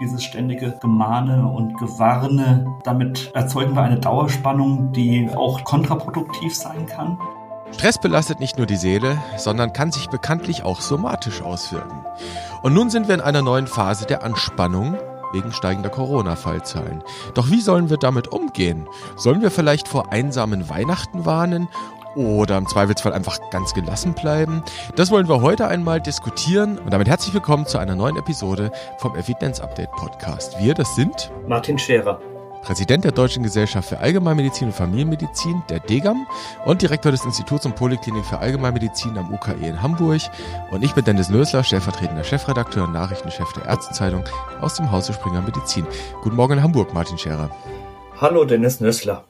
dieses ständige Gemahne und Gewarne. Damit erzeugen wir eine Dauerspannung, die auch kontraproduktiv sein kann. Stress belastet nicht nur die Seele, sondern kann sich bekanntlich auch somatisch auswirken. Und nun sind wir in einer neuen Phase der Anspannung wegen steigender Corona-Fallzahlen. Doch wie sollen wir damit umgehen? Sollen wir vielleicht vor einsamen Weihnachten warnen oder im Zweifelsfall einfach ganz gelassen bleiben? Das wollen wir heute einmal diskutieren und damit herzlich willkommen zu einer neuen Episode vom Evidenz Update Podcast. Wir, das sind Martin Scherer. Präsident der Deutschen Gesellschaft für Allgemeinmedizin und Familienmedizin, der DEGAM, und Direktor des Instituts und Poliklinik für Allgemeinmedizin am UKE in Hamburg. Und ich bin Dennis Lösler, stellvertretender Chefredakteur und Nachrichtenchef der Ärztezeitung aus dem Hause Springer Medizin. Guten Morgen in Hamburg, Martin Scherer. Hallo, Dennis Nössler.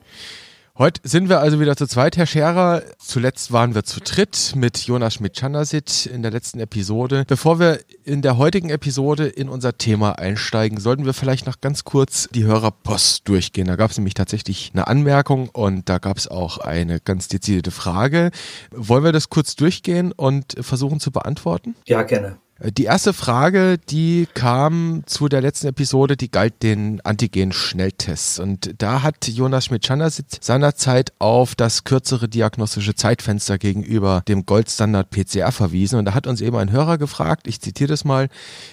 Heute sind wir also wieder zu zweit, Herr Scherer. Zuletzt waren wir zu dritt mit Jonas Schmidt-Chandasit in der letzten Episode. Bevor wir in der heutigen Episode in unser Thema einsteigen, sollten wir vielleicht noch ganz kurz die Hörerpost durchgehen. Da gab es nämlich tatsächlich eine Anmerkung und da gab es auch eine ganz dezidierte Frage. Wollen wir das kurz durchgehen und versuchen zu beantworten? Ja, gerne. Die erste Frage, die kam zu der letzten Episode, die galt den Antigen-Schnelltests. Und da hat Jonas Schmidt-Schandersitz seinerzeit auf das kürzere diagnostische Zeitfenster gegenüber dem Goldstandard PCR verwiesen. Und da hat uns eben ein Hörer gefragt, ich zitiere das mal,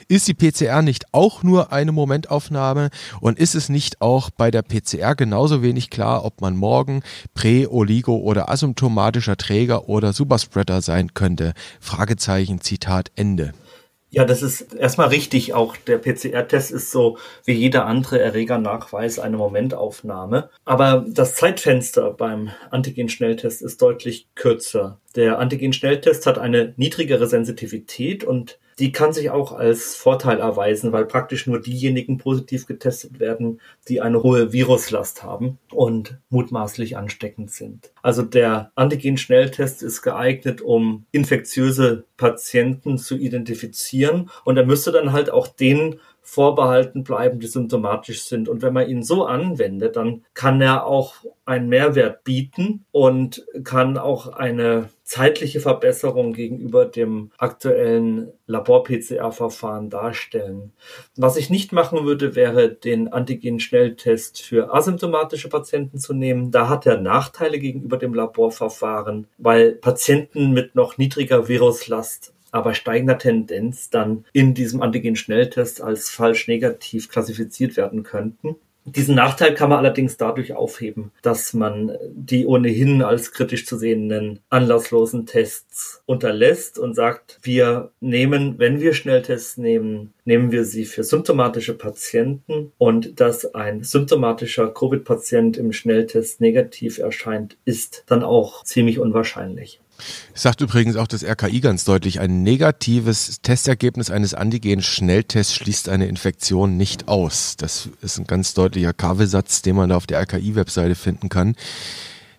ist die PCR nicht auch nur eine Momentaufnahme und ist es nicht auch bei der PCR genauso wenig klar, ob man morgen Prä-, Oligo- oder asymptomatischer Träger oder Superspreader sein könnte? Fragezeichen, Zitat Ende. Ja, das ist erstmal richtig. Auch der PCR-Test ist so wie jeder andere Erregernachweis eine Momentaufnahme. Aber das Zeitfenster beim Antigen-Schnelltest ist deutlich kürzer. Der Antigen-Schnelltest hat eine niedrigere Sensitivität und die kann sich auch als Vorteil erweisen, weil praktisch nur diejenigen positiv getestet werden, die eine hohe Viruslast haben und mutmaßlich ansteckend sind. Also der Antigen-Schnelltest ist geeignet, um infektiöse Patienten zu identifizieren und er müsste dann halt auch den vorbehalten bleiben, die symptomatisch sind. Und wenn man ihn so anwendet, dann kann er auch einen Mehrwert bieten und kann auch eine zeitliche Verbesserung gegenüber dem aktuellen Labor-PCR-Verfahren darstellen. Was ich nicht machen würde, wäre den Antigen-Schnelltest für asymptomatische Patienten zu nehmen. Da hat er Nachteile gegenüber dem Laborverfahren, weil Patienten mit noch niedriger Viruslast aber steigender Tendenz dann in diesem Antigen-Schnelltest als falsch negativ klassifiziert werden könnten. Diesen Nachteil kann man allerdings dadurch aufheben, dass man die ohnehin als kritisch zu sehenden anlasslosen Tests unterlässt und sagt, wir nehmen, wenn wir Schnelltests nehmen, nehmen wir sie für symptomatische Patienten und dass ein symptomatischer Covid-Patient im Schnelltest negativ erscheint, ist dann auch ziemlich unwahrscheinlich. Sagt übrigens auch das RKI ganz deutlich, ein negatives Testergebnis eines Antigen-Schnelltests schließt eine Infektion nicht aus. Das ist ein ganz deutlicher Kabelsatz, den man da auf der RKI-Webseite finden kann.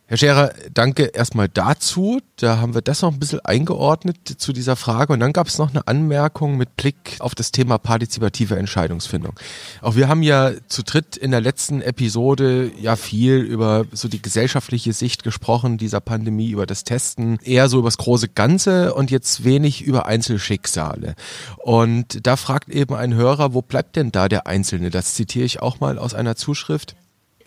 Herr Scherer, danke erstmal dazu. Da haben wir das noch ein bisschen eingeordnet zu dieser Frage. Und dann gab es noch eine Anmerkung mit Blick auf das Thema partizipative Entscheidungsfindung. Auch wir haben ja zu dritt in der letzten Episode ja viel über so die gesellschaftliche Sicht gesprochen dieser Pandemie, über das Testen, eher so über das große Ganze und jetzt wenig über Einzelschicksale. Und da fragt eben ein Hörer, wo bleibt denn da der Einzelne? Das zitiere ich auch mal aus einer Zuschrift.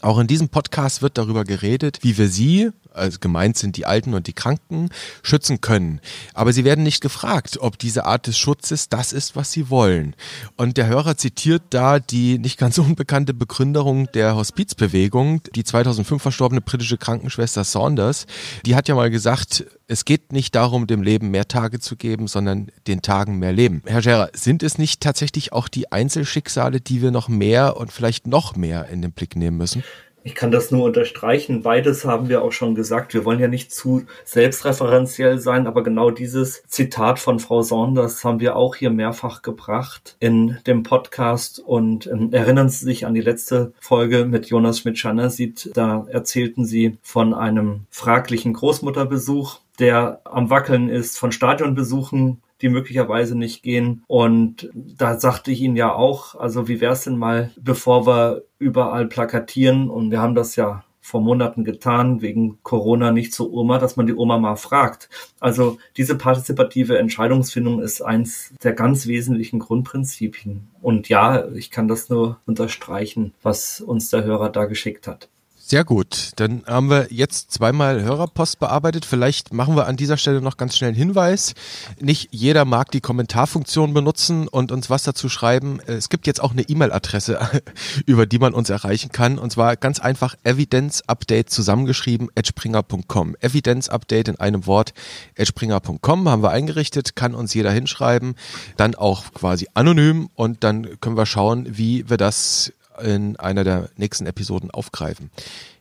Auch in diesem Podcast wird darüber geredet, wie wir Sie, also gemeint sind die Alten und die Kranken, schützen können. Aber sie werden nicht gefragt, ob diese Art des Schutzes das ist, was sie wollen. Und der Hörer zitiert da die nicht ganz unbekannte Begründerung der Hospizbewegung, die 2005 verstorbene britische Krankenschwester Saunders. Die hat ja mal gesagt, es geht nicht darum, dem Leben mehr Tage zu geben, sondern den Tagen mehr Leben. Herr Scherer, sind es nicht tatsächlich auch die Einzelschicksale, die wir noch mehr und vielleicht noch mehr in den Blick nehmen müssen? Ich kann das nur unterstreichen. Beides haben wir auch schon gesagt. Wir wollen ja nicht zu selbstreferenziell sein, aber genau dieses Zitat von Frau Saunders haben wir auch hier mehrfach gebracht in dem Podcast. Und äh, erinnern Sie sich an die letzte Folge mit Jonas Schmidt-Schanner-Sieht. Da erzählten Sie von einem fraglichen Großmutterbesuch der am Wackeln ist, von Stadionbesuchen die möglicherweise nicht gehen. Und da sagte ich Ihnen ja auch, also wie wäre es denn mal, bevor wir überall plakatieren und wir haben das ja vor Monaten getan, wegen Corona nicht zur Oma, dass man die Oma mal fragt. Also diese partizipative Entscheidungsfindung ist eins der ganz wesentlichen Grundprinzipien. Und ja, ich kann das nur unterstreichen, was uns der Hörer da geschickt hat. Sehr gut. Dann haben wir jetzt zweimal Hörerpost bearbeitet. Vielleicht machen wir an dieser Stelle noch ganz schnell einen Hinweis. Nicht jeder mag die Kommentarfunktion benutzen und uns was dazu schreiben. Es gibt jetzt auch eine E-Mail-Adresse, über die man uns erreichen kann. Und zwar ganz einfach evidenceupdate zusammengeschrieben, edgepringer.com. Evidenceupdate in einem Wort, edgepringer.com haben wir eingerichtet, kann uns jeder hinschreiben. Dann auch quasi anonym und dann können wir schauen, wie wir das in einer der nächsten Episoden aufgreifen.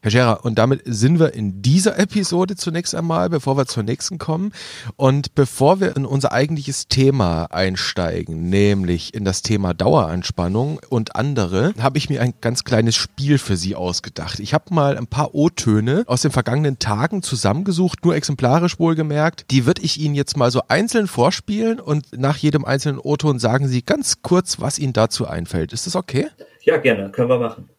Herr Scherer, und damit sind wir in dieser Episode zunächst einmal, bevor wir zur nächsten kommen. Und bevor wir in unser eigentliches Thema einsteigen, nämlich in das Thema Daueranspannung und andere, habe ich mir ein ganz kleines Spiel für Sie ausgedacht. Ich habe mal ein paar O-Töne aus den vergangenen Tagen zusammengesucht, nur exemplarisch wohlgemerkt. Die würde ich Ihnen jetzt mal so einzeln vorspielen und nach jedem einzelnen O-Ton sagen Sie ganz kurz, was Ihnen dazu einfällt. Ist das okay? Ja, gerne, können wir machen.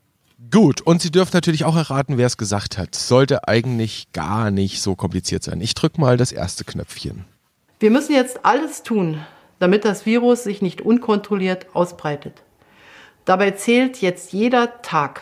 Gut, und Sie dürfen natürlich auch erraten, wer es gesagt hat. Sollte eigentlich gar nicht so kompliziert sein. Ich drücke mal das erste Knöpfchen. Wir müssen jetzt alles tun, damit das Virus sich nicht unkontrolliert ausbreitet. Dabei zählt jetzt jeder Tag.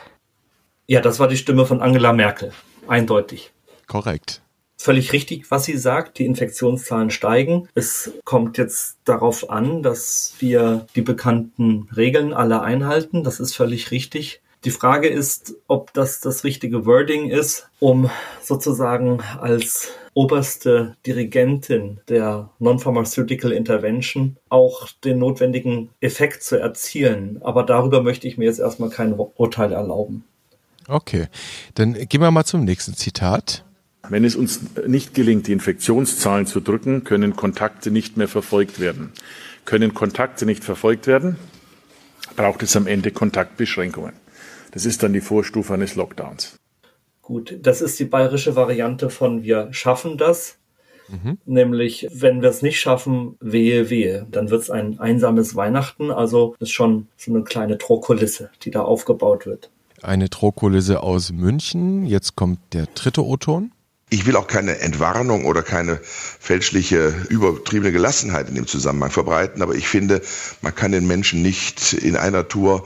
Ja, das war die Stimme von Angela Merkel. Eindeutig. Korrekt. Völlig richtig, was sie sagt. Die Infektionszahlen steigen. Es kommt jetzt darauf an, dass wir die bekannten Regeln alle einhalten. Das ist völlig richtig. Die Frage ist, ob das das richtige Wording ist, um sozusagen als oberste Dirigentin der Non-Pharmaceutical Intervention auch den notwendigen Effekt zu erzielen. Aber darüber möchte ich mir jetzt erstmal kein Urteil erlauben. Okay, dann gehen wir mal zum nächsten Zitat. Wenn es uns nicht gelingt, die Infektionszahlen zu drücken, können Kontakte nicht mehr verfolgt werden. Können Kontakte nicht verfolgt werden, braucht es am Ende Kontaktbeschränkungen. Das ist dann die Vorstufe eines Lockdowns. Gut, das ist die bayerische Variante von wir schaffen das. Mhm. Nämlich, wenn wir es nicht schaffen, wehe, wehe. Dann wird es ein einsames Weihnachten. Also ist schon so eine kleine Drohkulisse, die da aufgebaut wird. Eine Drohkulisse aus München. Jetzt kommt der dritte O-Ton. Ich will auch keine Entwarnung oder keine fälschliche, übertriebene Gelassenheit in dem Zusammenhang verbreiten, aber ich finde, man kann den Menschen nicht in einer Tour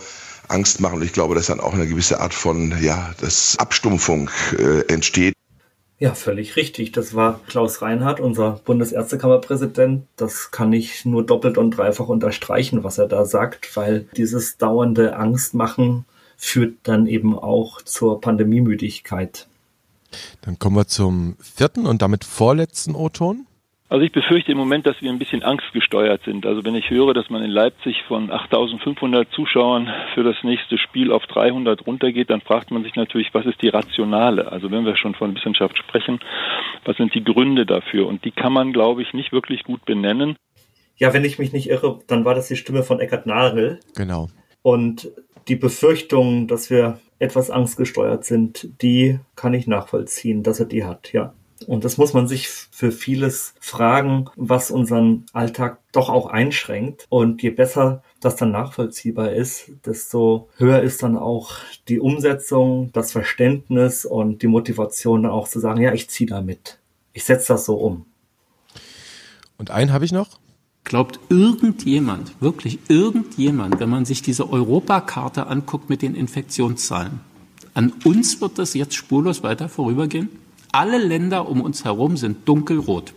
Angst machen. Und ich glaube, dass dann auch eine gewisse Art von, ja, das Abstumpfung äh, entsteht. Ja, völlig richtig. Das war Klaus Reinhardt, unser Bundesärztekammerpräsident. Das kann ich nur doppelt und dreifach unterstreichen, was er da sagt, weil dieses dauernde Angstmachen führt dann eben auch zur Pandemiemüdigkeit. Dann kommen wir zum vierten und damit vorletzten O-Ton. Also ich befürchte im Moment, dass wir ein bisschen angstgesteuert sind. Also wenn ich höre, dass man in Leipzig von 8500 Zuschauern für das nächste Spiel auf 300 runtergeht, dann fragt man sich natürlich, was ist die Rationale? Also wenn wir schon von Wissenschaft sprechen, was sind die Gründe dafür? Und die kann man, glaube ich, nicht wirklich gut benennen. Ja, wenn ich mich nicht irre, dann war das die Stimme von Eckart Nagel. Genau. Und die Befürchtung, dass wir etwas angstgesteuert sind, die kann ich nachvollziehen, dass er die hat, ja. Und das muss man sich für vieles fragen, was unseren Alltag doch auch einschränkt. Und je besser das dann nachvollziehbar ist, desto höher ist dann auch die Umsetzung, das Verständnis und die Motivation auch zu sagen, ja, ich ziehe da mit. Ich setze das so um. Und einen habe ich noch. Glaubt irgendjemand, wirklich irgendjemand, wenn man sich diese Europakarte anguckt mit den Infektionszahlen, an uns wird das jetzt spurlos weiter vorübergehen? Alle Länder um uns herum sind dunkelrot.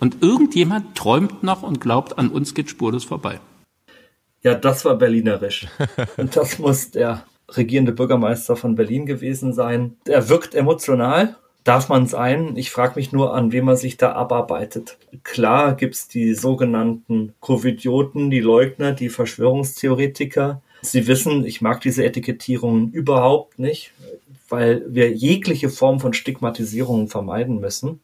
Und irgendjemand träumt noch und glaubt, an uns geht spurlos vorbei. Ja, das war berlinerisch. Und das muss der regierende Bürgermeister von Berlin gewesen sein. Er wirkt emotional, darf man sein. Ich frage mich nur, an wem man sich da abarbeitet. Klar gibt's die sogenannten Covidioten, die Leugner, die Verschwörungstheoretiker. Sie wissen, ich mag diese Etikettierungen überhaupt nicht weil wir jegliche Form von Stigmatisierung vermeiden müssen.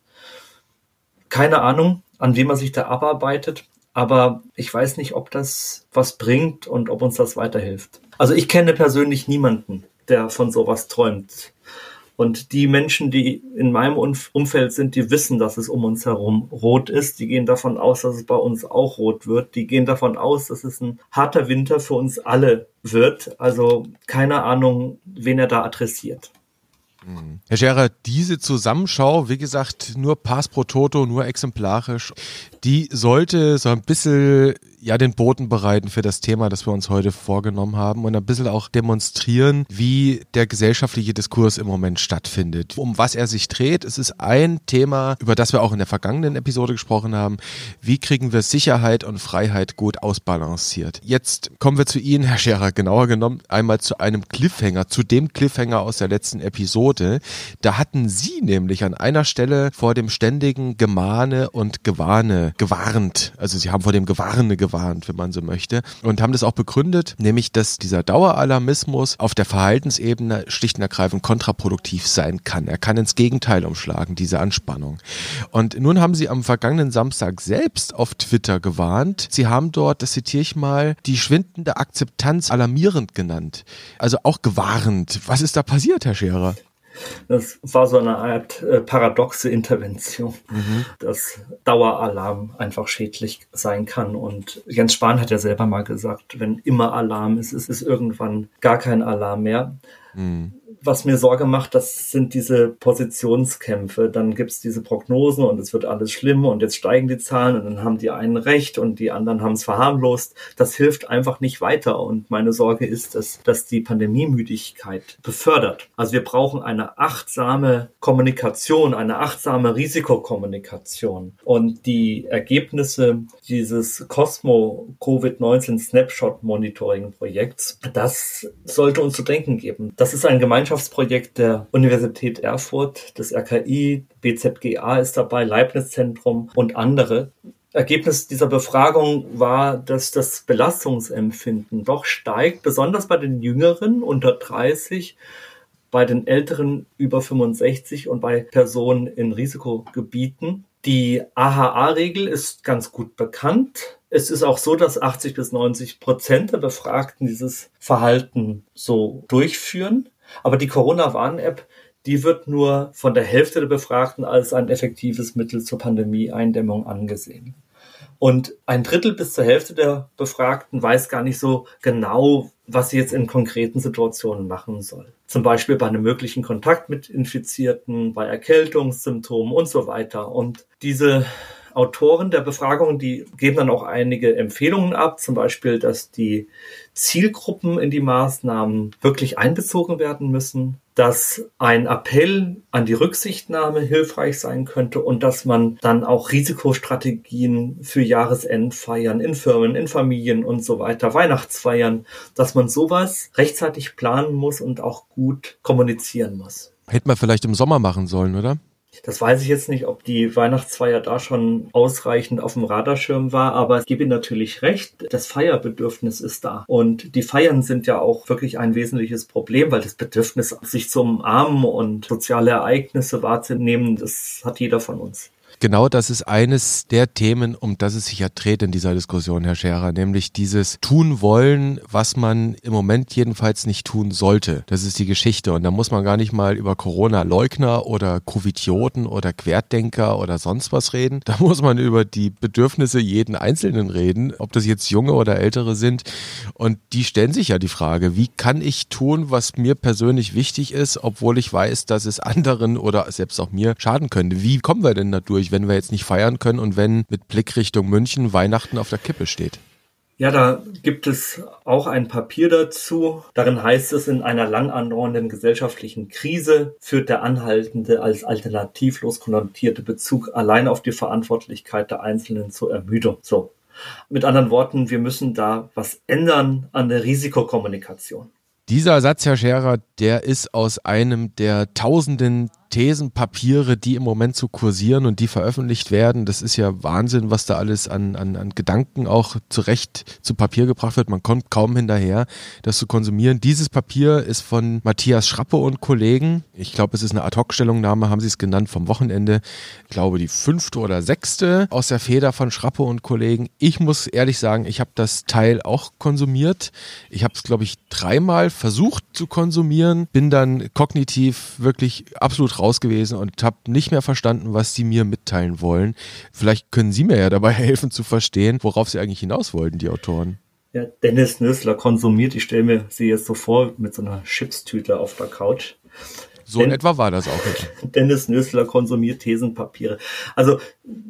Keine Ahnung, an wem man sich da abarbeitet, aber ich weiß nicht, ob das was bringt und ob uns das weiterhilft. Also ich kenne persönlich niemanden, der von sowas träumt. Und die Menschen, die in meinem Umfeld sind, die wissen, dass es um uns herum rot ist. Die gehen davon aus, dass es bei uns auch rot wird. Die gehen davon aus, dass es ein harter Winter für uns alle wird. Also keine Ahnung, wen er da adressiert. Herr Scherer, diese Zusammenschau, wie gesagt, nur Pass pro Toto, nur exemplarisch, die sollte so ein bisschen ja den Boden bereiten für das Thema, das wir uns heute vorgenommen haben und ein bisschen auch demonstrieren, wie der gesellschaftliche Diskurs im Moment stattfindet. Um was er sich dreht, es ist ein Thema, über das wir auch in der vergangenen Episode gesprochen haben. Wie kriegen wir Sicherheit und Freiheit gut ausbalanciert? Jetzt kommen wir zu Ihnen, Herr Scherer, genauer genommen einmal zu einem Cliffhanger, zu dem Cliffhanger aus der letzten Episode. Da hatten Sie nämlich an einer Stelle vor dem ständigen Gemahne und Gewarne gewarnt. Also Sie haben vor dem Gewarne gewarnt gewarnt, wenn man so möchte, und haben das auch begründet, nämlich, dass dieser Daueralarmismus auf der Verhaltensebene schlicht und ergreifend kontraproduktiv sein kann. Er kann ins Gegenteil umschlagen, diese Anspannung. Und nun haben sie am vergangenen Samstag selbst auf Twitter gewarnt. Sie haben dort, das zitiere ich mal, die schwindende Akzeptanz alarmierend genannt. Also auch gewarnt. Was ist da passiert, Herr Scherer? Das war so eine Art äh, paradoxe Intervention, mhm. dass Daueralarm einfach schädlich sein kann. Und Jens Spahn hat ja selber mal gesagt, wenn immer Alarm ist, ist es irgendwann gar kein Alarm mehr. Mhm was mir Sorge macht, das sind diese Positionskämpfe. Dann gibt's diese Prognosen und es wird alles schlimm und jetzt steigen die Zahlen und dann haben die einen recht und die anderen haben es verharmlost. Das hilft einfach nicht weiter. Und meine Sorge ist, dass, dass die Pandemiemüdigkeit befördert. Also wir brauchen eine achtsame Kommunikation, eine achtsame Risikokommunikation. Und die Ergebnisse dieses Cosmo Covid-19 Snapshot Monitoring Projekts, das sollte uns zu denken geben. Das ist ein Gemeinschafts Wissenschaftsprojekt der Universität Erfurt, des RKI, BZGA ist dabei, Leibniz-Zentrum und andere. Ergebnis dieser Befragung war, dass das Belastungsempfinden doch steigt, besonders bei den Jüngeren unter 30, bei den Älteren über 65 und bei Personen in Risikogebieten. Die AHA-Regel ist ganz gut bekannt. Es ist auch so, dass 80 bis 90 Prozent der Befragten dieses Verhalten so durchführen. Aber die Corona-Warn-App, die wird nur von der Hälfte der Befragten als ein effektives Mittel zur Pandemie-Eindämmung angesehen. Und ein Drittel bis zur Hälfte der Befragten weiß gar nicht so genau, was sie jetzt in konkreten Situationen machen soll. Zum Beispiel bei einem möglichen Kontakt mit Infizierten, bei Erkältungssymptomen und so weiter. Und diese Autoren der Befragung, die geben dann auch einige Empfehlungen ab, zum Beispiel, dass die Zielgruppen in die Maßnahmen wirklich einbezogen werden müssen, dass ein Appell an die Rücksichtnahme hilfreich sein könnte und dass man dann auch Risikostrategien für Jahresendfeiern in Firmen, in Familien und so weiter, Weihnachtsfeiern, dass man sowas rechtzeitig planen muss und auch gut kommunizieren muss. Hätte man vielleicht im Sommer machen sollen, oder? Das weiß ich jetzt nicht, ob die Weihnachtsfeier da schon ausreichend auf dem Radarschirm war, aber ich gebe Ihnen natürlich recht, das Feierbedürfnis ist da. Und die Feiern sind ja auch wirklich ein wesentliches Problem, weil das Bedürfnis, sich zu umarmen und soziale Ereignisse wahrzunehmen, das hat jeder von uns. Genau das ist eines der Themen, um das es sich ja dreht in dieser Diskussion, Herr Scherer, nämlich dieses tun wollen, was man im Moment jedenfalls nicht tun sollte. Das ist die Geschichte. Und da muss man gar nicht mal über Corona-Leugner oder Covidioten oder Querdenker oder sonst was reden. Da muss man über die Bedürfnisse jeden Einzelnen reden, ob das jetzt junge oder ältere sind. Und die stellen sich ja die Frage, wie kann ich tun, was mir persönlich wichtig ist, obwohl ich weiß, dass es anderen oder selbst auch mir schaden könnte. Wie kommen wir denn dadurch? schwierig, wenn wir jetzt nicht feiern können und wenn mit Blick Richtung München Weihnachten auf der Kippe steht. Ja, da gibt es auch ein Papier dazu. Darin heißt es, in einer lang andauernden gesellschaftlichen Krise führt der anhaltende als alternativlos konnotierte Bezug allein auf die Verantwortlichkeit der Einzelnen zur Ermüdung. So. Mit anderen Worten, wir müssen da was ändern an der Risikokommunikation. Dieser Satz, Herr Scherer, der ist aus einem der tausenden Thesenpapiere, die im Moment so kursieren und die veröffentlicht werden. Das ist ja Wahnsinn, was da alles an, an, an Gedanken auch zurecht zu Papier gebracht wird. Man kommt kaum hinterher, das zu konsumieren. Dieses Papier ist von Matthias Schrappe und Kollegen. Ich glaube, es ist eine Ad-Hoc-Stellungnahme, haben sie es genannt, vom Wochenende. Ich glaube, die fünfte oder sechste aus der Feder von Schrappe und Kollegen. Ich muss ehrlich sagen, ich habe das Teil auch konsumiert. Ich habe es, glaube ich, dreimal versucht zu konsumieren, bin dann kognitiv wirklich absolut raus raus gewesen und habe nicht mehr verstanden, was sie mir mitteilen wollen. Vielleicht können Sie mir ja dabei helfen zu verstehen, worauf sie eigentlich hinaus wollten, die Autoren. Ja, Dennis Nösler konsumiert, ich stelle mir sie jetzt so vor, mit so einer Chipstüte auf der Couch. So in etwa war das auch. Dennis Nösler konsumiert Thesenpapiere. Also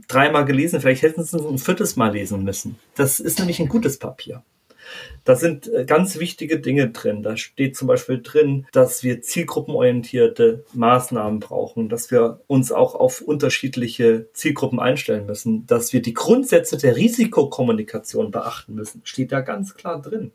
dreimal gelesen, vielleicht hätten sie es ein viertes Mal lesen müssen. Das ist nämlich ein gutes Papier. Da sind äh, ganz wichtige Dinge drin. Da steht zum Beispiel drin, dass wir zielgruppenorientierte Maßnahmen brauchen, dass wir uns auch auf unterschiedliche Zielgruppen einstellen müssen, dass wir die Grundsätze der Risikokommunikation beachten müssen. Steht da ganz klar drin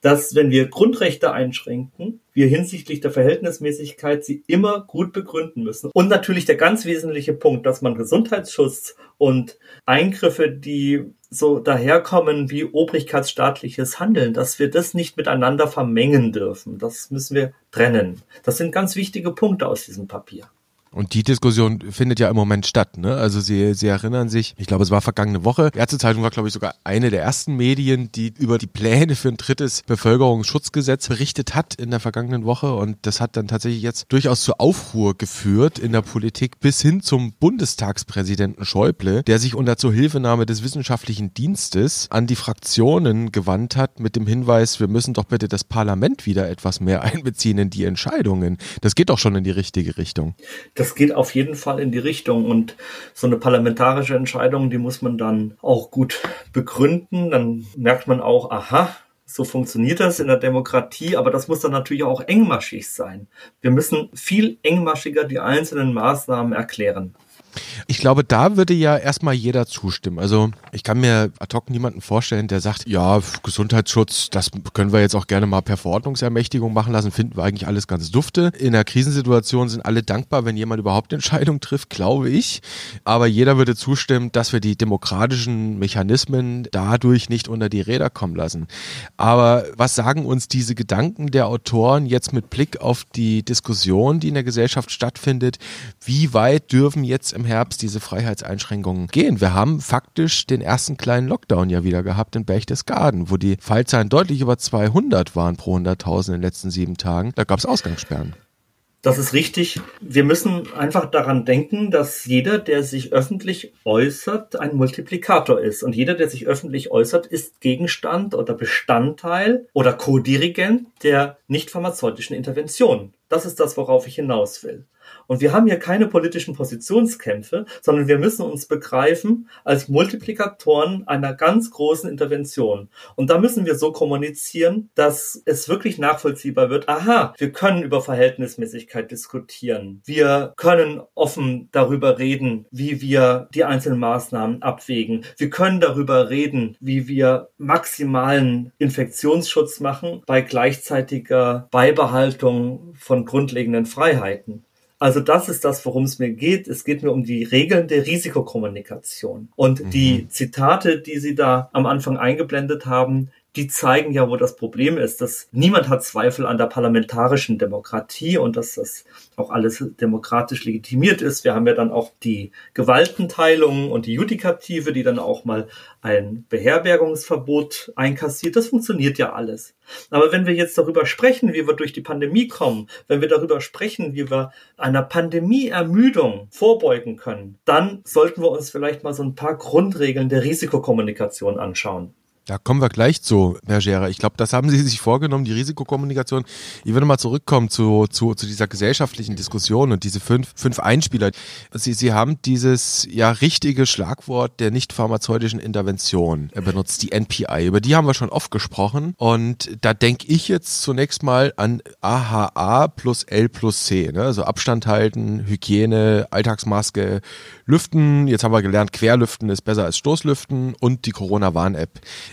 dass wenn wir Grundrechte einschränken, wir hinsichtlich der Verhältnismäßigkeit sie immer gut begründen müssen. Und natürlich der ganz wesentliche Punkt, dass man Gesundheitsschutz und Eingriffe, die so daherkommen wie obrigkeitsstaatliches Handeln, dass wir das nicht miteinander vermengen dürfen. Das müssen wir trennen. Das sind ganz wichtige Punkte aus diesem Papier. Und die Diskussion findet ja im Moment statt. Ne? Also Sie, Sie erinnern sich, ich glaube, es war vergangene Woche. Die Ärztezeitung war, glaube ich, sogar eine der ersten Medien, die über die Pläne für ein drittes Bevölkerungsschutzgesetz berichtet hat in der vergangenen Woche. Und das hat dann tatsächlich jetzt durchaus zu Aufruhr geführt in der Politik bis hin zum Bundestagspräsidenten Schäuble, der sich unter Zuhilfenahme des wissenschaftlichen Dienstes an die Fraktionen gewandt hat mit dem Hinweis, wir müssen doch bitte das Parlament wieder etwas mehr einbeziehen in die Entscheidungen. Das geht doch schon in die richtige Richtung das geht auf jeden Fall in die Richtung. Und so eine parlamentarische Entscheidung, die muss man dann auch gut begründen. Dann merkt man auch, aha, so funktioniert das in der Demokratie, aber das muss dann natürlich auch engmaschig sein. Wir müssen viel engmaschiger die einzelnen Maßnahmen erklären. Ich glaube, da würde ja erstmal jeder zustimmen. Also ich kann mir ad hoc niemanden vorstellen, der sagt, ja, Gesundheitsschutz, das können wir jetzt auch gerne mal per Verordnungsermächtigung machen lassen, finden wir eigentlich alles ganz dufte. In der Krisensituation sind alle dankbar, wenn jemand überhaupt Entscheidungen trifft, glaube ich. Aber jeder würde zustimmen, dass wir die demokratischen Mechanismen dadurch nicht unter die Räder kommen lassen. Aber was sagen uns diese Gedanken der Autoren jetzt mit Blick auf die Diskussion, die in der Gesellschaft stattfindet? Wie weit dürfen jetzt im Herbst diese Freiheitseinschränkungen gehen. Wir haben faktisch den ersten kleinen Lockdown ja wieder gehabt in Berchtesgaden, wo die Fallzahlen deutlich über 200 waren pro 100.000 in den letzten sieben Tagen. Da gab es Ausgangssperren. Das ist richtig. Wir müssen einfach daran denken, dass jeder, der sich öffentlich äußert, ein Multiplikator ist. Und jeder, der sich öffentlich äußert, ist Gegenstand oder Bestandteil oder Co-Dirigent der nicht pharmazeutischen Intervention. Das ist das, worauf ich hinaus will. Und wir haben hier keine politischen Positionskämpfe, sondern wir müssen uns begreifen als Multiplikatoren einer ganz großen Intervention. Und da müssen wir so kommunizieren, dass es wirklich nachvollziehbar wird. Aha, wir können über Verhältnismäßigkeit diskutieren. Wir können offen darüber reden, wie wir die einzelnen Maßnahmen abwägen. Wir können darüber reden, wie wir maximalen Infektionsschutz machen bei gleichzeitiger Beibehaltung von grundlegenden Freiheiten. Also das ist das, worum es mir geht. Es geht mir um die Regeln der Risikokommunikation. Und mhm. die Zitate, die Sie da am Anfang eingeblendet haben, die zeigen ja, wo das Problem ist. Dass niemand hat Zweifel an der parlamentarischen Demokratie und dass das auch alles demokratisch legitimiert ist. Wir haben ja dann auch die Gewaltenteilung und die Judikative, die dann auch mal ein Beherbergungsverbot einkassiert. Das funktioniert ja alles. Aber wenn wir jetzt darüber sprechen, wie wir durch die Pandemie kommen, wenn wir darüber sprechen, wie wir einer Pandemieermüdung vorbeugen können, dann sollten wir uns vielleicht mal so ein paar Grundregeln der Risikokommunikation anschauen. Da kommen wir gleich zu, Herr Scherer. Ich glaube, das haben Sie sich vorgenommen, die Risikokommunikation. Ich würde mal zurückkommen zu, zu, zu dieser gesellschaftlichen Diskussion und diese fünf, fünf Einspieler. Sie, Sie haben dieses ja richtige Schlagwort der nicht pharmazeutischen Intervention benutzt, die NPI. Über die haben wir schon oft gesprochen. Und da denke ich jetzt zunächst mal an AHA plus L plus C. Ne? Also Abstand halten, Hygiene, Alltagsmaske, Lüften. Jetzt haben wir gelernt, Querlüften ist besser als Stoßlüften und die Corona-Warn-App.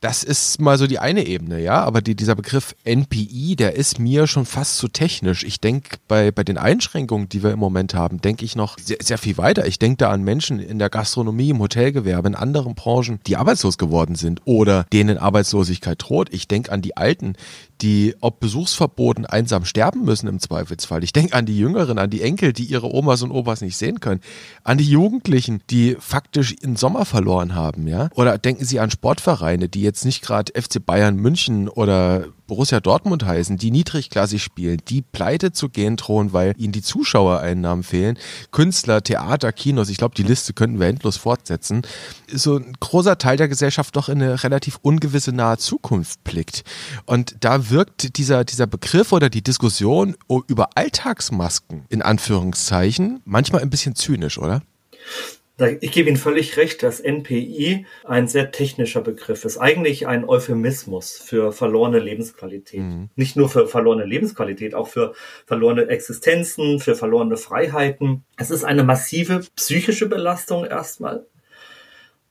Das ist mal so die eine Ebene, ja. Aber die, dieser Begriff NPI, der ist mir schon fast zu technisch. Ich denke, bei, bei den Einschränkungen, die wir im Moment haben, denke ich noch sehr, sehr viel weiter. Ich denke da an Menschen in der Gastronomie, im Hotelgewerbe, in anderen Branchen, die arbeitslos geworden sind oder denen Arbeitslosigkeit droht. Ich denke an die Alten, die ob Besuchsverboten einsam sterben müssen im Zweifelsfall. Ich denke an die Jüngeren, an die Enkel, die ihre Omas und Opas nicht sehen können, an die Jugendlichen, die faktisch ihren Sommer verloren haben, ja. Oder denken Sie an Sportvereine, die jetzt nicht gerade FC Bayern München oder Borussia Dortmund heißen, die niedrigklassig spielen, die pleite zu gehen drohen, weil ihnen die Zuschauereinnahmen fehlen. Künstler, Theater, Kinos, ich glaube, die Liste könnten wir endlos fortsetzen. So ein großer Teil der Gesellschaft doch in eine relativ ungewisse nahe Zukunft blickt. Und da wirkt dieser, dieser Begriff oder die Diskussion über Alltagsmasken in Anführungszeichen manchmal ein bisschen zynisch, oder? Ich gebe Ihnen völlig recht, dass NPI ein sehr technischer Begriff ist. Eigentlich ein Euphemismus für verlorene Lebensqualität. Mhm. Nicht nur für verlorene Lebensqualität, auch für verlorene Existenzen, für verlorene Freiheiten. Es ist eine massive psychische Belastung erstmal.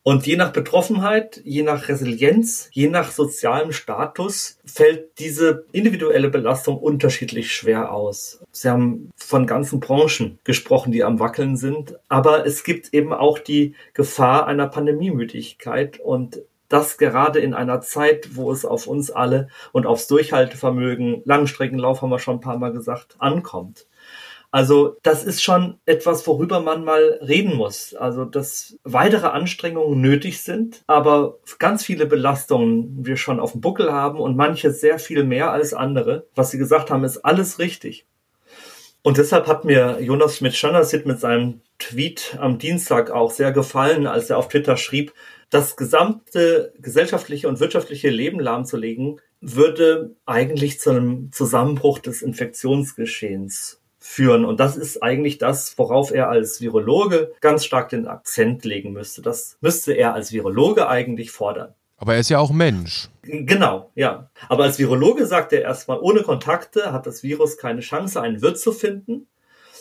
Und je nach Betroffenheit, je nach Resilienz, je nach sozialem Status fällt diese individuelle Belastung unterschiedlich schwer aus. Sie haben von ganzen Branchen gesprochen, die am Wackeln sind, aber es gibt eben auch die Gefahr einer Pandemiemüdigkeit und das gerade in einer Zeit, wo es auf uns alle und aufs Durchhaltevermögen, Langstreckenlauf haben wir schon ein paar Mal gesagt, ankommt. Also das ist schon etwas, worüber man mal reden muss. Also dass weitere Anstrengungen nötig sind, aber ganz viele Belastungen wir schon auf dem Buckel haben und manche sehr viel mehr als andere. Was Sie gesagt haben, ist alles richtig. Und deshalb hat mir Jonas Schmidt-Schannersit mit seinem Tweet am Dienstag auch sehr gefallen, als er auf Twitter schrieb, das gesamte gesellschaftliche und wirtschaftliche Leben lahmzulegen, würde eigentlich zu einem Zusammenbruch des Infektionsgeschehens führen. Und das ist eigentlich das, worauf er als Virologe ganz stark den Akzent legen müsste. Das müsste er als Virologe eigentlich fordern. Aber er ist ja auch Mensch. Genau, ja. Aber als Virologe sagt er erstmal, ohne Kontakte hat das Virus keine Chance, einen Wirt zu finden.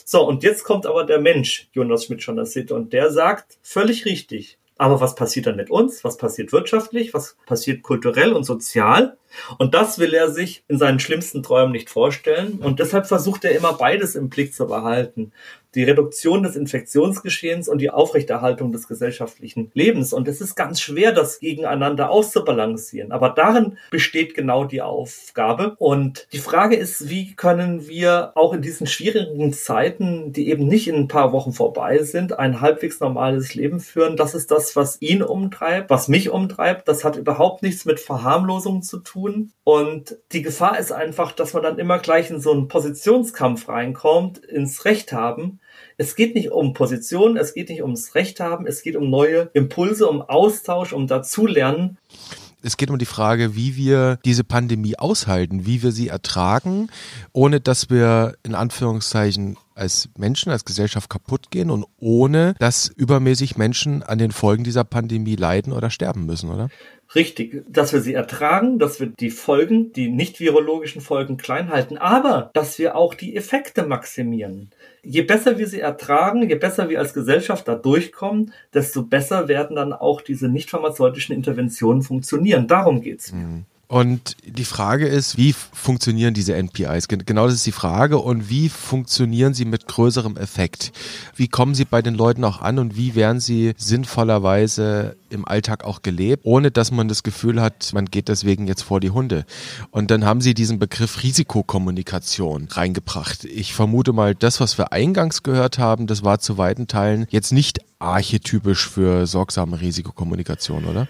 So, und jetzt kommt aber der Mensch, Jonas Schmidt-Schonasit, und der sagt völlig richtig, aber was passiert dann mit uns? Was passiert wirtschaftlich? Was passiert kulturell und sozial? Und das will er sich in seinen schlimmsten Träumen nicht vorstellen. Und deshalb versucht er immer beides im Blick zu behalten die Reduktion des Infektionsgeschehens und die Aufrechterhaltung des gesellschaftlichen Lebens. Und es ist ganz schwer, das gegeneinander auszubalancieren. Aber darin besteht genau die Aufgabe. Und die Frage ist, wie können wir auch in diesen schwierigen Zeiten, die eben nicht in ein paar Wochen vorbei sind, ein halbwegs normales Leben führen? Das ist das, was ihn umtreibt, was mich umtreibt. Das hat überhaupt nichts mit Verharmlosung zu tun. Und die Gefahr ist einfach, dass man dann immer gleich in so einen Positionskampf reinkommt, ins Recht haben es geht nicht um Position, es geht nicht ums Recht haben, es geht um neue Impulse, um Austausch, um Dazulernen. Es geht um die Frage, wie wir diese Pandemie aushalten, wie wir sie ertragen, ohne dass wir in Anführungszeichen als Menschen, als Gesellschaft kaputt gehen und ohne dass übermäßig Menschen an den Folgen dieser Pandemie leiden oder sterben müssen, oder? Richtig, dass wir sie ertragen, dass wir die Folgen, die nicht virologischen Folgen klein halten, aber dass wir auch die Effekte maximieren. Je besser wir sie ertragen, je besser wir als Gesellschaft da durchkommen, desto besser werden dann auch diese nicht pharmazeutischen Interventionen funktionieren. Darum geht's mir. Mhm. Und die Frage ist, wie funktionieren diese NPIs? Genau das ist die Frage. Und wie funktionieren sie mit größerem Effekt? Wie kommen sie bei den Leuten auch an und wie werden sie sinnvollerweise im Alltag auch gelebt, ohne dass man das Gefühl hat, man geht deswegen jetzt vor die Hunde? Und dann haben sie diesen Begriff Risikokommunikation reingebracht. Ich vermute mal, das, was wir eingangs gehört haben, das war zu weiten Teilen jetzt nicht archetypisch für sorgsame Risikokommunikation, oder?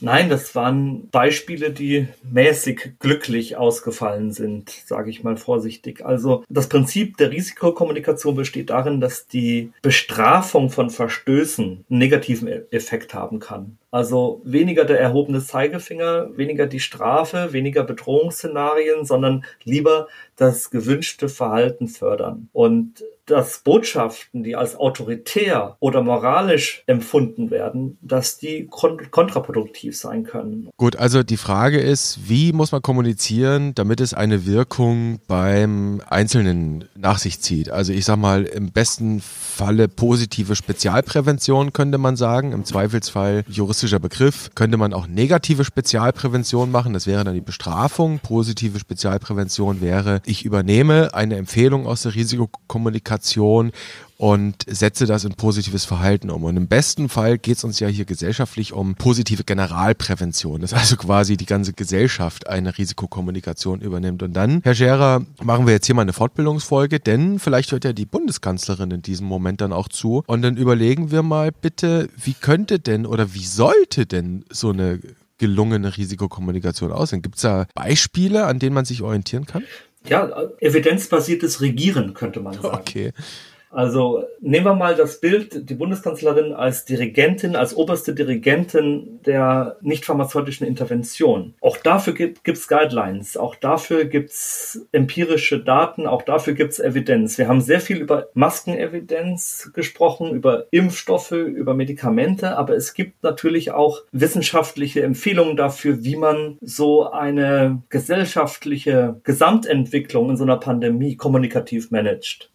Nein, das waren Beispiele, die mäßig glücklich ausgefallen sind, sage ich mal vorsichtig. Also das Prinzip der Risikokommunikation besteht darin, dass die Bestrafung von Verstößen einen negativen e-, Effekt haben kann. Also weniger der erhobene Zeigefinger, weniger die Strafe, weniger Bedrohungsszenarien, sondern lieber das gewünschte Verhalten fördern. Und dass Botschaften, die als autoritär oder moralisch empfunden werden, dass die kontraproduktiv sein können. Gut, also die Frage ist, wie muss man kommunizieren, damit es eine Wirkung beim Einzelnen nach sich zieht? Also ich sag mal, im besten Falle positive Spezialprävention könnte man sagen, im Zweifelsfall juristischer Begriff, könnte man auch negative Spezialprävention machen, das wäre dann die Bestrafung. Positive Spezialprävention wäre, ich übernehme eine Empfehlung aus der Risikokommunikation Kommunikation und setze das in positives Verhalten um. Und im besten Fall geht es uns ja hier gesellschaftlich um positive Generalprävention, dass also quasi die ganze Gesellschaft eine Risikokommunikation übernimmt. Und dann, Herr Scherer, machen wir jetzt hier mal eine Fortbildungsfolge, denn vielleicht hört ja die Bundeskanzlerin in diesem Moment dann auch zu. Und dann überlegen wir mal bitte, wie könnte denn oder wie sollte denn so eine gelungene Risikokommunikation aussehen? Gibt es da Beispiele, an denen man sich orientieren kann? Ja, evidenzbasiertes Regieren könnte man sagen. Okay. Also nehmen wir mal das Bild, die Bundeskanzlerin als Dirigentin, als oberste Dirigentin der nicht pharmazeutischen Intervention. Auch dafür gibt es Guidelines, auch dafür gibt es empirische Daten, auch dafür gibt es Evidenz. Wir haben sehr viel über Maskenevidenz gesprochen, über Impfstoffe, über Medikamente, aber es gibt natürlich auch wissenschaftliche Empfehlungen dafür, wie man so eine gesellschaftliche Gesamtentwicklung in so einer Pandemie kommunikativ managt.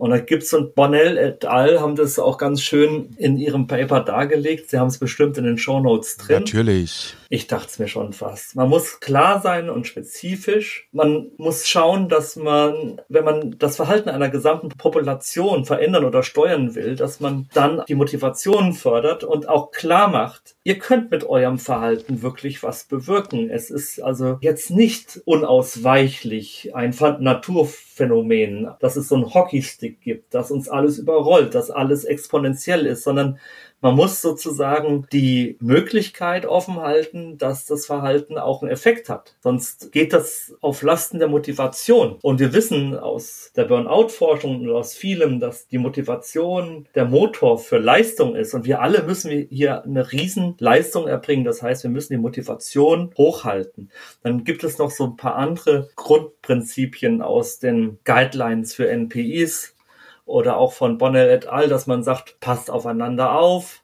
Und da gibt's und Bonnell et al. haben das auch ganz schön in ihrem Paper dargelegt. Sie haben es bestimmt in den Show Notes drin. Natürlich. Ich dachte es mir schon fast. Man muss klar sein und spezifisch. Man muss schauen, dass man, wenn man das Verhalten einer gesamten Population verändern oder steuern will, dass man dann die Motivation fördert und auch klar macht, ihr könnt mit eurem Verhalten wirklich was bewirken. Es ist also jetzt nicht unausweichlich ein Naturphänomen, dass es so ein Hockeystick gibt, dass uns alles überrollt, dass alles exponentiell ist, sondern man muss sozusagen die Möglichkeit offen halten, dass das Verhalten auch einen Effekt hat. Sonst geht das auf Lasten der Motivation. Und wir wissen aus der Burnout-Forschung und aus vielem, dass die Motivation der Motor für Leistung ist. Und wir alle müssen hier eine riesen Leistung erbringen. Das heißt, wir müssen die Motivation hochhalten. Dann gibt es noch so ein paar andere Grundprinzipien aus den Guidelines für NPIs oder auch von Bonnell et al., dass man sagt, passt aufeinander auf,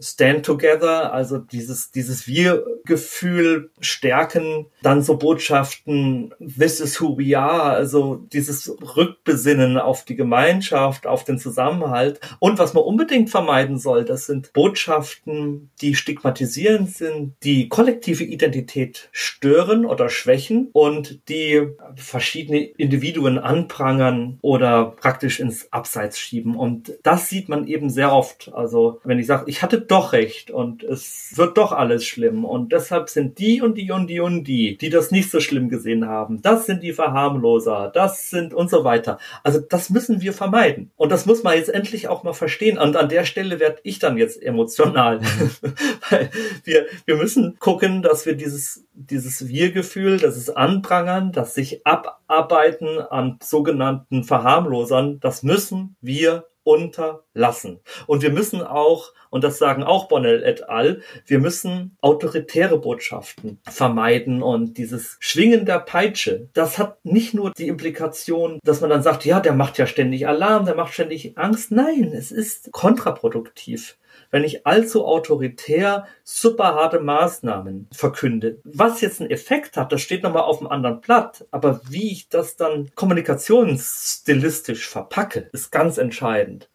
Stand Together, also dieses, dieses Wir-Gefühl stärken, dann so Botschaften, this is who we are, also dieses Rückbesinnen auf die Gemeinschaft, auf den Zusammenhalt. Und was man unbedingt vermeiden soll, das sind Botschaften, die stigmatisierend sind, die kollektive Identität stören oder schwächen und die verschiedene Individuen anprangern oder praktisch ins Abseits schieben. Und das sieht man eben sehr oft. Also wenn ich sage, ich hatte doch recht und es wird doch alles schlimm. Und deshalb sind die und die und die und die, die das nicht so schlimm gesehen haben, das sind die Verharmloser, das sind und so weiter. Also das müssen wir vermeiden. Und das muss man jetzt endlich auch mal verstehen. Und an der Stelle werde ich dann jetzt emotional, weil wir, wir müssen gucken, dass wir dieses, dieses Wir-Gefühl, das ist Anprangern, das sich abarbeiten an sogenannten Verharmlosern, das müssen wir unterlassen. Und wir müssen auch, und das sagen auch Bonnell et al., wir müssen autoritäre Botschaften vermeiden und dieses Schwingen der Peitsche, das hat nicht nur die Implikation, dass man dann sagt, ja, der macht ja ständig Alarm, der macht ständig Angst. Nein, es ist kontraproduktiv wenn ich allzu autoritär super harte Maßnahmen verkünde. Was jetzt einen Effekt hat, das steht nochmal auf einem anderen Blatt. Aber wie ich das dann kommunikationsstilistisch verpacke, ist ganz entscheidend.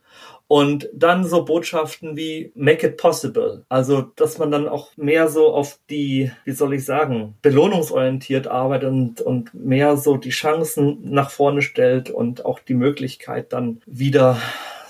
Und dann so Botschaften wie Make it possible. Also, dass man dann auch mehr so auf die, wie soll ich sagen, belohnungsorientiert arbeitet und, und mehr so die Chancen nach vorne stellt und auch die Möglichkeit dann wieder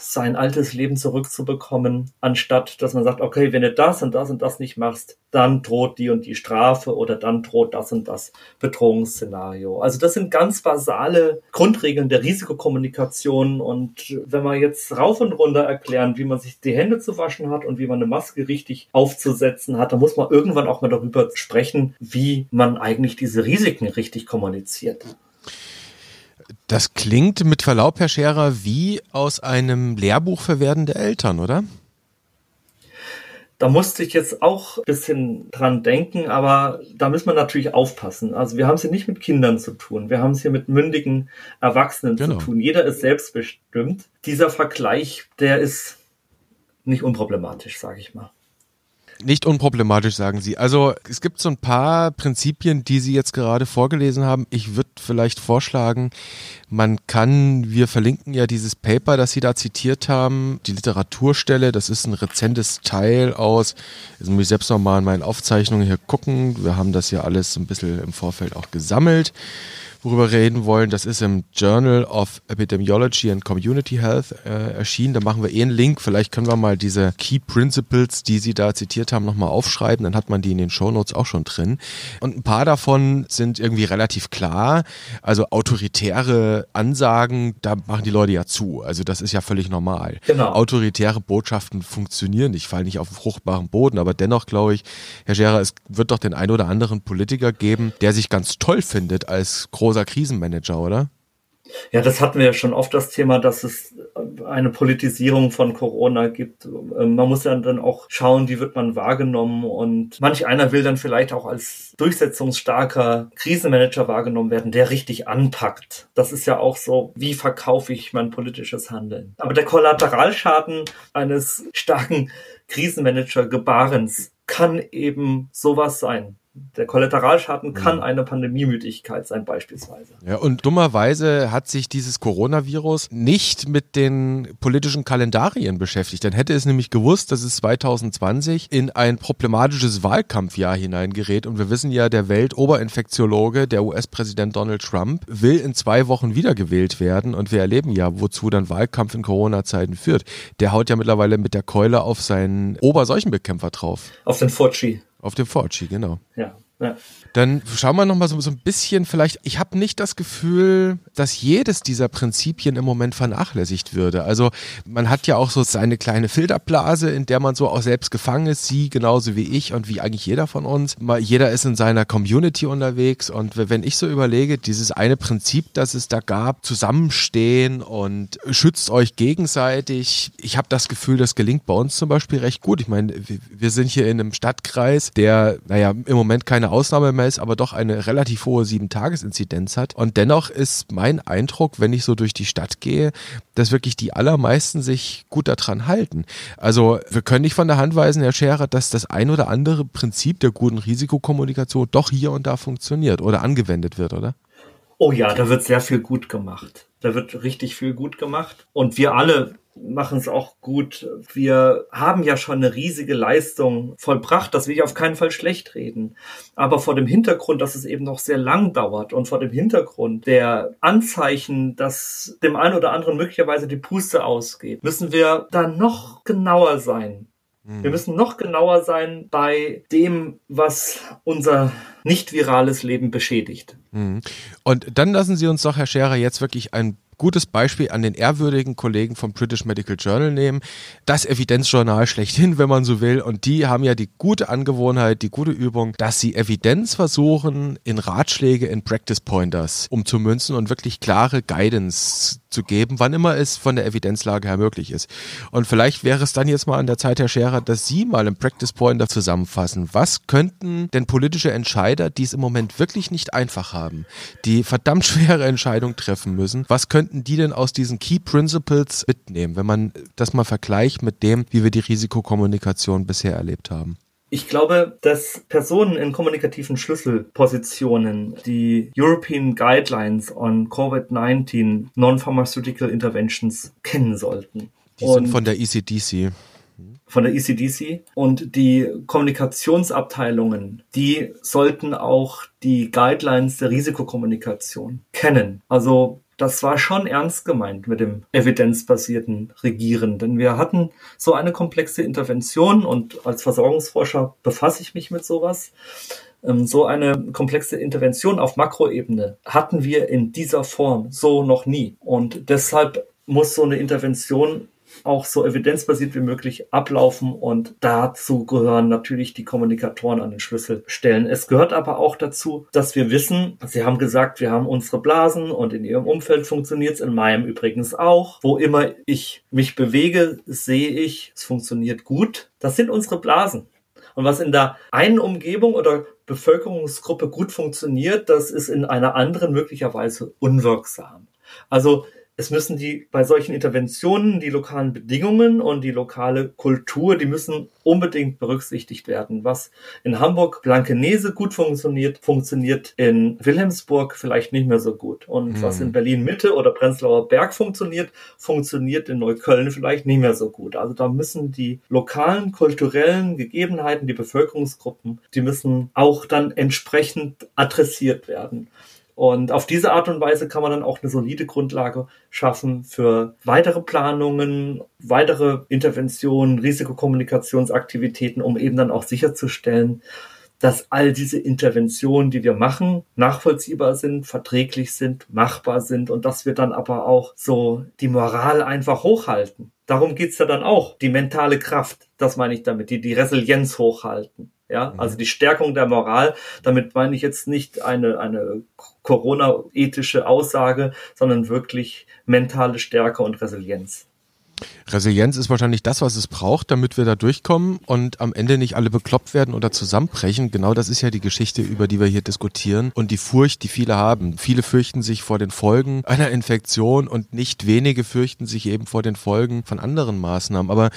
sein altes Leben zurückzubekommen, anstatt dass man sagt, okay, wenn du das und das und das nicht machst, dann droht die und die Strafe oder dann droht das und das Bedrohungsszenario. Also das sind ganz basale Grundregeln der Risikokommunikation und wenn wir jetzt rauf und runter erklären, wie man sich die Hände zu waschen hat und wie man eine Maske richtig aufzusetzen hat, dann muss man irgendwann auch mal darüber sprechen, wie man eigentlich diese Risiken richtig kommuniziert. Das klingt mit Verlaub, Herr Scherer, wie aus einem Lehrbuch für werdende Eltern, oder? Da musste ich jetzt auch ein bisschen dran denken, aber da muss man natürlich aufpassen. Also wir haben es hier nicht mit Kindern zu tun, wir haben es hier mit mündigen Erwachsenen genau. zu tun. Jeder ist selbstbestimmt. Dieser Vergleich, der ist nicht unproblematisch, sage ich mal. Nicht unproblematisch, sagen Sie. Also es gibt so ein paar Prinzipien, die Sie jetzt gerade vorgelesen haben. Ich würde vielleicht vorschlagen, man kann, wir verlinken ja dieses Paper, das Sie da zitiert haben, die Literaturstelle, das ist ein rezentes Teil aus, jetzt muss ich selbst nochmal in meinen Aufzeichnungen hier gucken, wir haben das ja alles ein bisschen im Vorfeld auch gesammelt worüber wir reden wollen, das ist im Journal of Epidemiology and Community Health äh, erschienen. Da machen wir eh einen Link. Vielleicht können wir mal diese Key Principles, die Sie da zitiert haben, nochmal aufschreiben. Dann hat man die in den Show Notes auch schon drin. Und ein paar davon sind irgendwie relativ klar. Also autoritäre Ansagen, da machen die Leute ja zu. Also das ist ja völlig normal. Genau. Autoritäre Botschaften funktionieren nicht, fallen nicht auf fruchtbaren Boden. Aber dennoch glaube ich, Herr Scherer, es wird doch den ein oder anderen Politiker geben, der sich ganz toll findet als großer Krisenmanager, oder? Ja, das hatten wir ja schon oft das Thema, dass es eine Politisierung von Corona gibt. Ähm, man muss ja dann auch schauen, wie wird man wahrgenommen und manch einer will dann vielleicht auch als durchsetzungsstarker Krisenmanager wahrgenommen werden, der richtig anpackt. Das ist ja auch so, wie verkaufe ich mein politisches Handeln. Aber der Kollateralschaden eines starken Krisenmanager-Gebarens kann eben sowas sein. Der Kollateralschaden kann mhm. eine Pandemiemüdigkeit sein, beispielsweise. Ja, und dummerweise hat sich dieses Coronavirus nicht mit den politischen Kalendarien beschäftigt. Dann hätte es nämlich gewusst, dass es 2020 in ein problematisches Wahlkampfjahr hineingerät. Und wir wissen ja, der Weltoberinfektiologe, der US-Präsident Donald Trump, will in zwei Wochen wiedergewählt werden. Und wir erleben ja, wozu dann Wahlkampf in Corona-Zeiten führt. Der haut ja mittlerweile mit der Keule auf seinen Oberseuchenbekämpfer drauf. Auf den Fauci. Auf dem Forgy, genau. Ja. ja. Dann schauen wir nochmal so, so ein bisschen vielleicht, ich habe nicht das Gefühl, dass jedes dieser Prinzipien im Moment vernachlässigt würde. Also man hat ja auch so seine kleine Filterblase, in der man so auch selbst gefangen ist, sie genauso wie ich und wie eigentlich jeder von uns. Jeder ist in seiner Community unterwegs und wenn ich so überlege, dieses eine Prinzip, das es da gab, zusammenstehen und schützt euch gegenseitig, ich habe das Gefühl, das gelingt bei uns zum Beispiel recht gut. Ich meine, wir sind hier in einem Stadtkreis, der, naja, im Moment keine Ausnahme mehr ist, aber doch eine relativ hohe Sieben-Tages-Inzidenz hat. Und dennoch ist mein Eindruck, wenn ich so durch die Stadt gehe, dass wirklich die allermeisten sich gut daran halten. Also wir können nicht von der Hand weisen, Herr Scherer, dass das ein oder andere Prinzip der guten Risikokommunikation doch hier und da funktioniert oder angewendet wird, oder? Oh ja, da wird sehr viel gut gemacht. Da wird richtig viel gut gemacht. Und wir alle machen es auch gut. Wir haben ja schon eine riesige Leistung vollbracht, das will ich auf keinen Fall schlecht reden. Aber vor dem Hintergrund, dass es eben noch sehr lang dauert und vor dem Hintergrund der Anzeichen, dass dem einen oder anderen möglicherweise die Puste ausgeht, müssen wir da noch genauer sein. Wir mhm. müssen noch genauer sein bei dem, was unser nicht virales Leben beschädigt. Mhm. Und dann lassen Sie uns doch, Herr Scherer, jetzt wirklich ein gutes Beispiel an den ehrwürdigen Kollegen vom British Medical Journal nehmen. Das Evidenzjournal schlechthin, wenn man so will. Und die haben ja die gute Angewohnheit, die gute Übung, dass sie Evidenz versuchen, in Ratschläge, in Practice Pointers umzumünzen und wirklich klare Guidance zu geben, wann immer es von der Evidenzlage her möglich ist. Und vielleicht wäre es dann jetzt mal an der Zeit, Herr Scherer, dass Sie mal im Practice Pointer zusammenfassen. Was könnten denn politische Entscheider, die es im Moment wirklich nicht einfach haben, die verdammt schwere Entscheidungen treffen müssen, was könnten die denn aus diesen Key Principles mitnehmen, wenn man das mal vergleicht mit dem, wie wir die Risikokommunikation bisher erlebt haben? Ich glaube, dass Personen in kommunikativen Schlüsselpositionen die European Guidelines on COVID-19 Non-Pharmaceutical Interventions kennen sollten. Die Und sind von der ECDC von der ECDC und die Kommunikationsabteilungen, die sollten auch die Guidelines der Risikokommunikation kennen. Also das war schon ernst gemeint mit dem evidenzbasierten Regieren, denn wir hatten so eine komplexe Intervention und als Versorgungsforscher befasse ich mich mit sowas. Ähm, so eine komplexe Intervention auf Makroebene hatten wir in dieser Form so noch nie. Und deshalb muss so eine Intervention auch so evidenzbasiert wie möglich ablaufen und dazu gehören natürlich die Kommunikatoren an den Schlüsselstellen. Es gehört aber auch dazu, dass wir wissen, Sie haben gesagt, wir haben unsere Blasen und in Ihrem Umfeld funktioniert es, in meinem übrigens auch. Wo immer ich mich bewege, sehe ich, es funktioniert gut. Das sind unsere Blasen. Und was in der einen Umgebung oder Bevölkerungsgruppe gut funktioniert, das ist in einer anderen möglicherweise unwirksam. Also es müssen die bei solchen Interventionen die lokalen Bedingungen und die lokale Kultur, die müssen unbedingt berücksichtigt werden. Was in Hamburg Blankenese gut funktioniert, funktioniert in Wilhelmsburg vielleicht nicht mehr so gut. Und hm. was in Berlin Mitte oder Prenzlauer Berg funktioniert, funktioniert in Neukölln vielleicht nicht mehr so gut. Also da müssen die lokalen kulturellen Gegebenheiten, die Bevölkerungsgruppen, die müssen auch dann entsprechend adressiert werden. Und auf diese Art und Weise kann man dann auch eine solide Grundlage schaffen für weitere Planungen, weitere Interventionen, Risikokommunikationsaktivitäten, um eben dann auch sicherzustellen, dass all diese Interventionen, die wir machen, nachvollziehbar sind, verträglich sind, machbar sind und dass wir dann aber auch so die Moral einfach hochhalten. Darum geht's ja dann auch, die mentale Kraft, das meine ich damit, die, die Resilienz hochhalten. Ja, mhm. also die Stärkung der Moral. Damit meine ich jetzt nicht eine, eine Corona-ethische Aussage, sondern wirklich mentale Stärke und Resilienz. Resilienz ist wahrscheinlich das, was es braucht, damit wir da durchkommen und am Ende nicht alle bekloppt werden oder zusammenbrechen. Genau das ist ja die Geschichte, über die wir hier diskutieren und die Furcht, die viele haben. Viele fürchten sich vor den Folgen einer Infektion und nicht wenige fürchten sich eben vor den Folgen von anderen Maßnahmen. Aber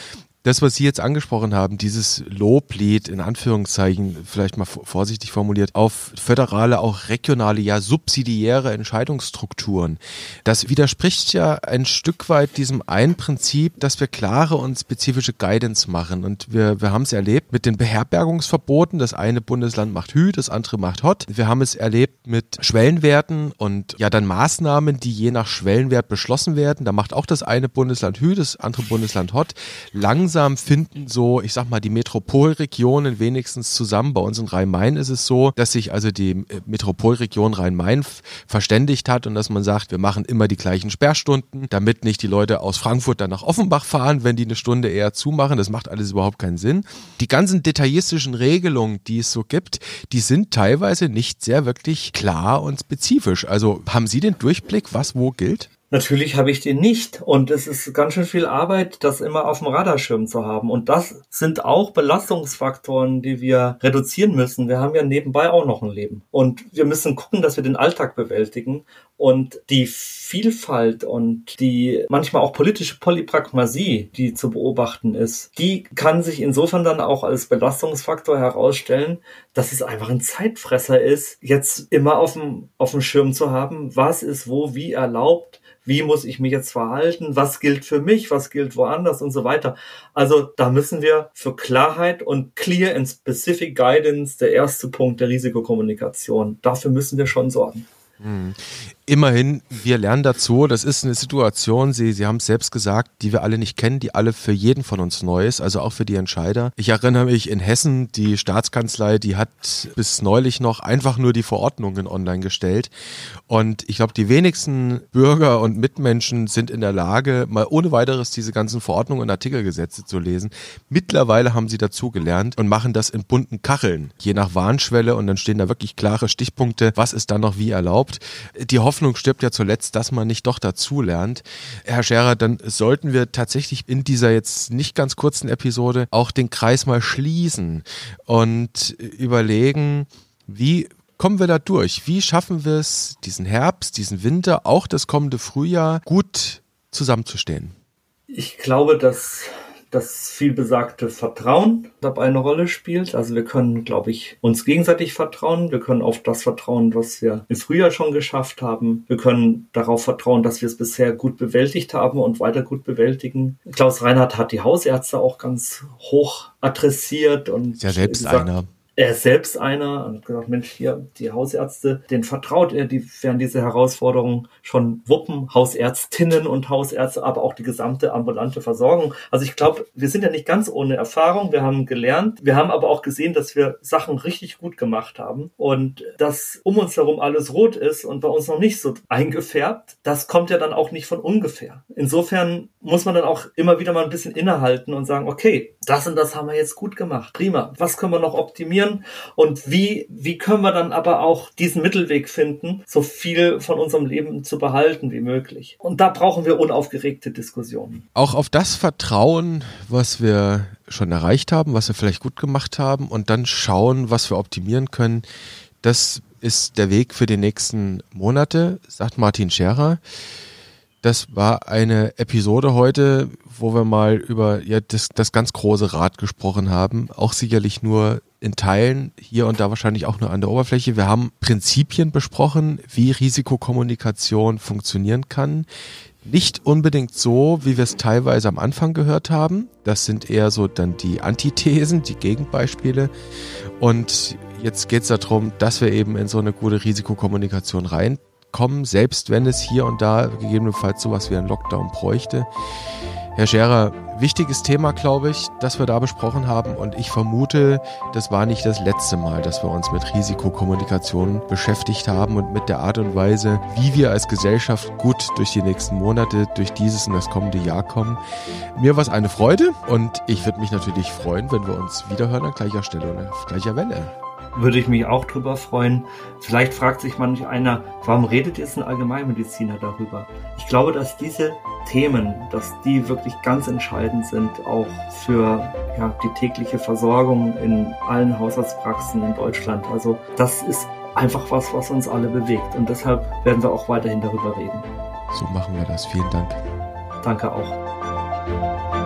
das, was Sie jetzt angesprochen haben, dieses Loblied in Anführungszeichen, vielleicht mal vorsichtig formuliert, auf föderale, auch regionale, ja subsidiäre Entscheidungsstrukturen, das widerspricht ja ein Stück weit diesem einen Prinzip, dass wir klare und spezifische Guidance machen. Und wir, wir haben es erlebt mit den Beherbergungsverboten. Das eine Bundesland macht Hü, das andere macht Hot. Wir haben es erlebt mit Schwellenwerten und ja dann Maßnahmen, die je nach Schwellenwert beschlossen werden. Da macht auch das eine Bundesland Hü, das andere Bundesland Hot. Langsam langsam finden so, ich sag mal, die Metropolregionen wenigstens zusammen. Bei uns in Rhein-Main ist es so, dass sich also die äh, Metropolregion Rhein-Main verständigt hat und dass man sagt, wir machen immer die gleichen Sperrstunden, damit nicht die Leute aus Frankfurt dann nach Offenbach fahren, wenn die eine Stunde eher zumachen. Das macht alles überhaupt keinen Sinn. Die ganzen detaillistischen Regelungen, die es so gibt, die sind teilweise nicht sehr wirklich klar und spezifisch. Also haben Sie den Durchblick, was wo gilt? Natürlich habe ich den nicht. Und es ist ganz schön viel Arbeit, das immer auf dem Radarschirm zu haben. Und das sind auch Belastungsfaktoren, die wir reduzieren müssen. Wir haben ja nebenbei auch noch ein Leben. Und wir müssen gucken, dass wir den Alltag bewältigen. Und die Vielfalt und die manchmal auch politische Polypragmasie, die zu beobachten ist, die kann sich insofern dann auch als Belastungsfaktor herausstellen, dass es einfach ein Zeitfresser ist, jetzt immer auf dem, auf dem Schirm zu haben, was ist wo wie erlaubt, wie muss ich mich jetzt verhalten, was gilt für mich, was gilt woanders und so weiter. Also da müssen wir für Klarheit und Clear and Specific Guidance, der erste Punkt der Risikokommunikation, dafür müssen wir schon sorgen. Immerhin, wir lernen dazu. Das ist eine Situation, Sie, Sie haben es selbst gesagt, die wir alle nicht kennen, die alle für jeden von uns neu ist, also auch für die Entscheider. Ich erinnere mich in Hessen, die Staatskanzlei, die hat bis neulich noch einfach nur die Verordnungen online gestellt. Und ich glaube, die wenigsten Bürger und Mitmenschen sind in der Lage, mal ohne weiteres diese ganzen Verordnungen und Artikelgesetze zu lesen. Mittlerweile haben sie dazu gelernt und machen das in bunten Kacheln, je nach Warnschwelle. Und dann stehen da wirklich klare Stichpunkte, was ist dann noch wie erlaubt. Die Hoffnung stirbt ja zuletzt, dass man nicht doch dazu lernt. Herr Scherer, dann sollten wir tatsächlich in dieser jetzt nicht ganz kurzen Episode auch den Kreis mal schließen und überlegen, wie kommen wir da durch? Wie schaffen wir es, diesen Herbst, diesen Winter, auch das kommende Frühjahr gut zusammenzustehen? Ich glaube, dass das vielbesagte Vertrauen dabei eine Rolle spielt. Also wir können, glaube ich, uns gegenseitig vertrauen. Wir können auf das vertrauen, was wir im Frühjahr schon geschafft haben. Wir können darauf vertrauen, dass wir es bisher gut bewältigt haben und weiter gut bewältigen. Klaus Reinhardt hat die Hausärzte auch ganz hoch adressiert und ja selbst gesagt, einer er ist selbst einer und gesagt, Mensch, hier, die Hausärzte, den vertraut er, die werden diese Herausforderungen schon wuppen, Hausärztinnen und Hausärzte, aber auch die gesamte ambulante Versorgung. Also ich glaube, wir sind ja nicht ganz ohne Erfahrung, wir haben gelernt, wir haben aber auch gesehen, dass wir Sachen richtig gut gemacht haben und dass um uns herum alles rot ist und bei uns noch nicht so eingefärbt, das kommt ja dann auch nicht von ungefähr. Insofern muss man dann auch immer wieder mal ein bisschen innehalten und sagen, okay, das und das haben wir jetzt gut gemacht, prima, was können wir noch optimieren? Optimieren und wie, wie können wir dann aber auch diesen Mittelweg finden, so viel von unserem Leben zu behalten wie möglich. Und da brauchen wir unaufgeregte Diskussionen. Auch auf das Vertrauen, was wir schon erreicht haben, was wir vielleicht gut gemacht haben und dann schauen, was wir optimieren können, das ist der Weg für die nächsten Monate, sagt Martin Scherer. Das war eine Episode heute, wo wir mal über ja, das, das ganz große Rad gesprochen haben. Auch sicherlich nur in Teilen, hier und da wahrscheinlich auch nur an der Oberfläche. Wir haben Prinzipien besprochen, wie Risikokommunikation funktionieren kann. Nicht unbedingt so, wie wir es teilweise am Anfang gehört haben. Das sind eher so dann die Antithesen, die Gegenbeispiele. Und Jetzt geht es darum, dass wir eben in so eine gute Risikokommunikation reinkommen, selbst wenn es hier und da gegebenenfalls sowas wie ein Lockdown bräuchte. Herr Scherer, wichtiges Thema, glaube ich, das wir da besprochen haben. Und ich vermute, das war nicht das letzte Mal, dass wir uns mit Risikokommunikation beschäftigt haben und mit der Art und Weise, wie wir als Gesellschaft gut durch die nächsten Monate, durch dieses und das kommende Jahr kommen. Mir war es eine Freude und ich würde mich natürlich freuen, wenn wir uns wiederhören an gleicher Stelle und auf gleicher Welle würde ich mich auch drüber freuen. Vielleicht fragt sich manch einer, warum redet jetzt ein Allgemeinmediziner darüber? Ich glaube, dass diese Themen, dass die wirklich ganz entscheidend sind, auch für ja, die tägliche Versorgung in allen Haushaltspraxen in Deutschland. Also das ist einfach was, was uns alle bewegt. Und deshalb werden wir auch weiterhin darüber reden. So machen wir das. Vielen Dank. Danke auch.